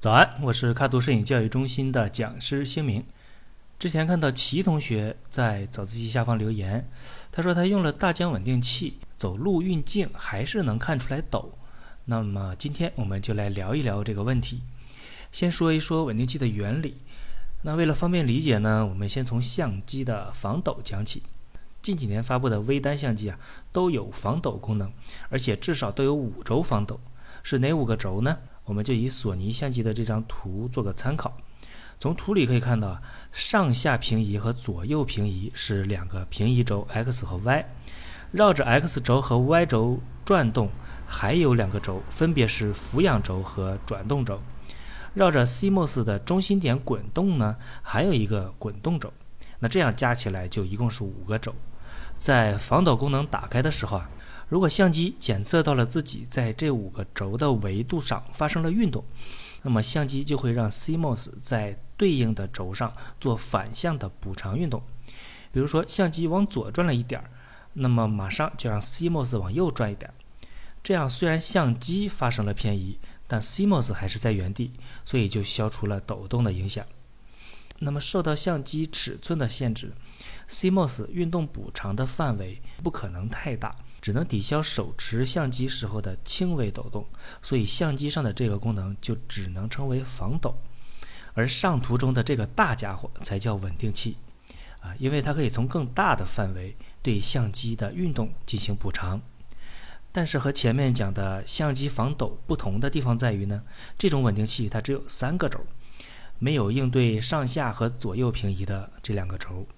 早安，我是卡图摄影教育中心的讲师星明。之前看到齐同学在早自习下方留言，他说他用了大疆稳定器，走路运镜还是能看出来抖。那么今天我们就来聊一聊这个问题。先说一说稳定器的原理。那为了方便理解呢，我们先从相机的防抖讲起。近几年发布的微单相机啊，都有防抖功能，而且至少都有五轴防抖。是哪五个轴呢？我们就以索尼相机的这张图做个参考。从图里可以看到，上下平移和左右平移是两个平移轴 x 和 y，绕着 x 轴和 y 轴转动还有两个轴，分别是俯仰轴和转动轴。绕着 CMOS 的中心点滚动呢，还有一个滚动轴。那这样加起来就一共是五个轴。在防抖功能打开的时候啊，如果相机检测到了自己在这五个轴的维度上发生了运动，那么相机就会让 CMOS 在对应的轴上做反向的补偿运动。比如说相机往左转了一点儿，那么马上就让 CMOS 往右转一点儿。这样虽然相机发生了偏移，但 CMOS 还是在原地，所以就消除了抖动的影响。那么受到相机尺寸的限制。CMOS 运动补偿的范围不可能太大，只能抵消手持相机时候的轻微抖动，所以相机上的这个功能就只能称为防抖。而上图中的这个大家伙才叫稳定器，啊，因为它可以从更大的范围对相机的运动进行补偿。但是和前面讲的相机防抖不同的地方在于呢，这种稳定器它只有三个轴，没有应对上下和左右平移的这两个轴。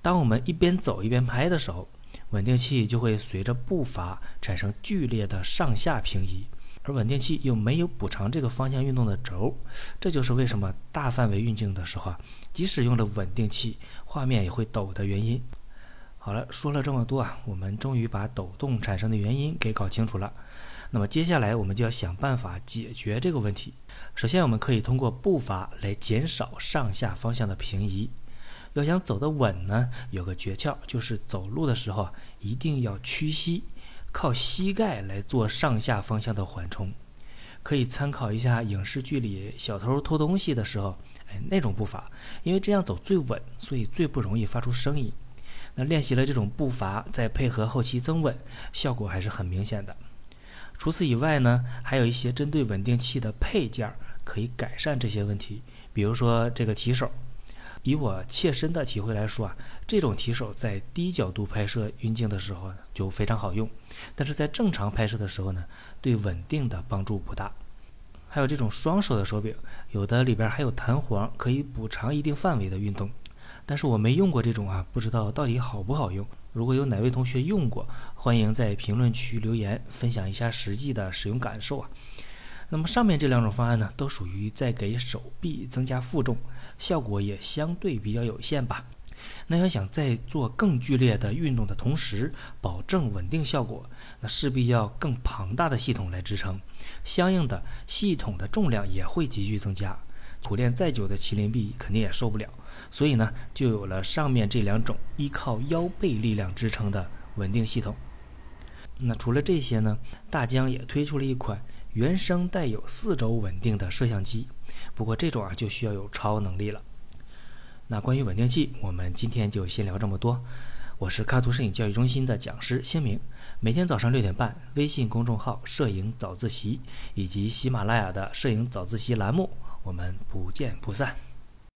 当我们一边走一边拍的时候，稳定器就会随着步伐产生剧烈的上下平移，而稳定器又没有补偿这个方向运动的轴，这就是为什么大范围运镜的时候啊，即使用了稳定器，画面也会抖的原因。好了，说了这么多啊，我们终于把抖动产生的原因给搞清楚了。那么接下来我们就要想办法解决这个问题。首先，我们可以通过步伐来减少上下方向的平移。要想走得稳呢，有个诀窍，就是走路的时候一定要屈膝，靠膝盖来做上下方向的缓冲。可以参考一下影视剧里小偷偷东西的时候，哎，那种步伐，因为这样走最稳，所以最不容易发出声音。那练习了这种步伐，再配合后期增稳，效果还是很明显的。除此以外呢，还有一些针对稳定器的配件可以改善这些问题，比如说这个提手。以我切身的体会来说啊，这种提手在低角度拍摄运镜的时候，就非常好用，但是在正常拍摄的时候呢，对稳定的帮助不大。还有这种双手的手柄，有的里边还有弹簧，可以补偿一定范围的运动，但是我没用过这种啊，不知道到底好不好用。如果有哪位同学用过，欢迎在评论区留言分享一下实际的使用感受啊。那么上面这两种方案呢，都属于在给手臂增加负重，效果也相对比较有限吧。那要想在做更剧烈的运动的同时保证稳定效果，那势必要更庞大的系统来支撑，相应的系统的重量也会急剧增加。苦练再久的麒麟臂肯定也受不了，所以呢，就有了上面这两种依靠腰背力量支撑的稳定系统。那除了这些呢，大疆也推出了一款。原生带有四轴稳定的摄像机，不过这种啊就需要有超能力了。那关于稳定器，我们今天就先聊这么多。我是喀图摄影教育中心的讲师星明，每天早上六点半，微信公众号“摄影早自习”以及喜马拉雅的“摄影早自习”栏目，我们不见不散。